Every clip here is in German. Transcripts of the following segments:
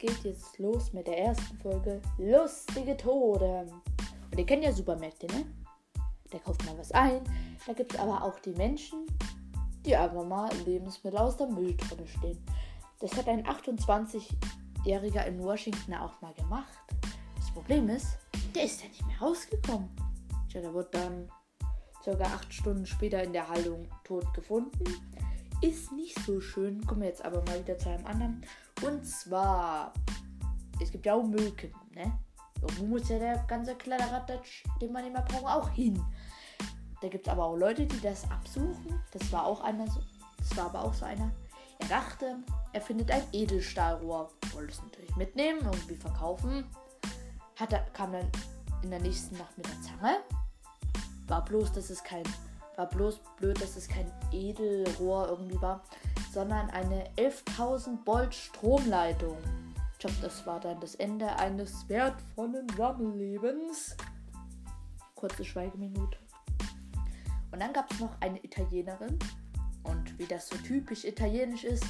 geht jetzt los mit der ersten Folge Lustige Tode. Und ihr kennt ja Supermärkte, ne? Da kauft man was ein. Da gibt es aber auch die Menschen, die einfach mal Lebensmittel aus der Mülltonne stehen. Das hat ein 28-Jähriger in Washington auch mal gemacht. Das Problem ist, der ist ja nicht mehr rausgekommen. Tja, der wird dann circa acht Stunden später in der Haltung tot gefunden. Ist nicht so schön. Kommen wir jetzt aber mal wieder zu einem anderen. Und zwar, es gibt ja auch Müllkippen, ne? Irgendwo muss ja der ganze Kleiderratsch, den man immer braucht, auch hin. Da gibt es aber auch Leute, die das absuchen. Das war auch einer so. Das war aber auch so einer. Er dachte, er findet ein Edelstahlrohr. Wollte es natürlich mitnehmen, irgendwie verkaufen. Hat er, kam dann in der nächsten Nacht mit der Zange. War bloß, dass es kein, war bloß blöd, dass es kein Edelrohr irgendwie war, sondern eine 11.000 Volt Stromleitung. Ich glaube, das war dann das Ende eines wertvollen Sammellebens. Kurze Schweigeminute. Und dann gab es noch eine Italienerin. Und wie das so typisch italienisch ist,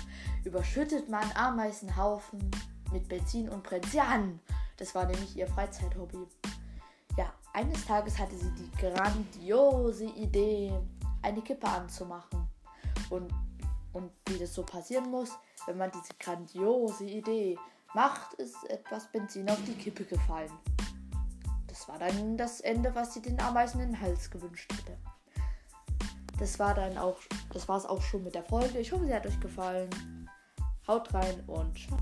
überschüttet man Ameisenhaufen mit Benzin und brennt sie an. Das war nämlich ihr Freizeithobby. Ja, eines Tages hatte sie die grandiose Idee, eine Kippe anzumachen. Und, und wie das so passieren muss, wenn man diese grandiose Idee macht, ist etwas Benzin auf die Kippe gefallen. Das war dann das Ende, was sie den Ameisen in den Hals gewünscht hätte. Das war dann auch, das war es auch schon mit der Folge. Ich hoffe, sie hat euch gefallen. Haut rein und ciao.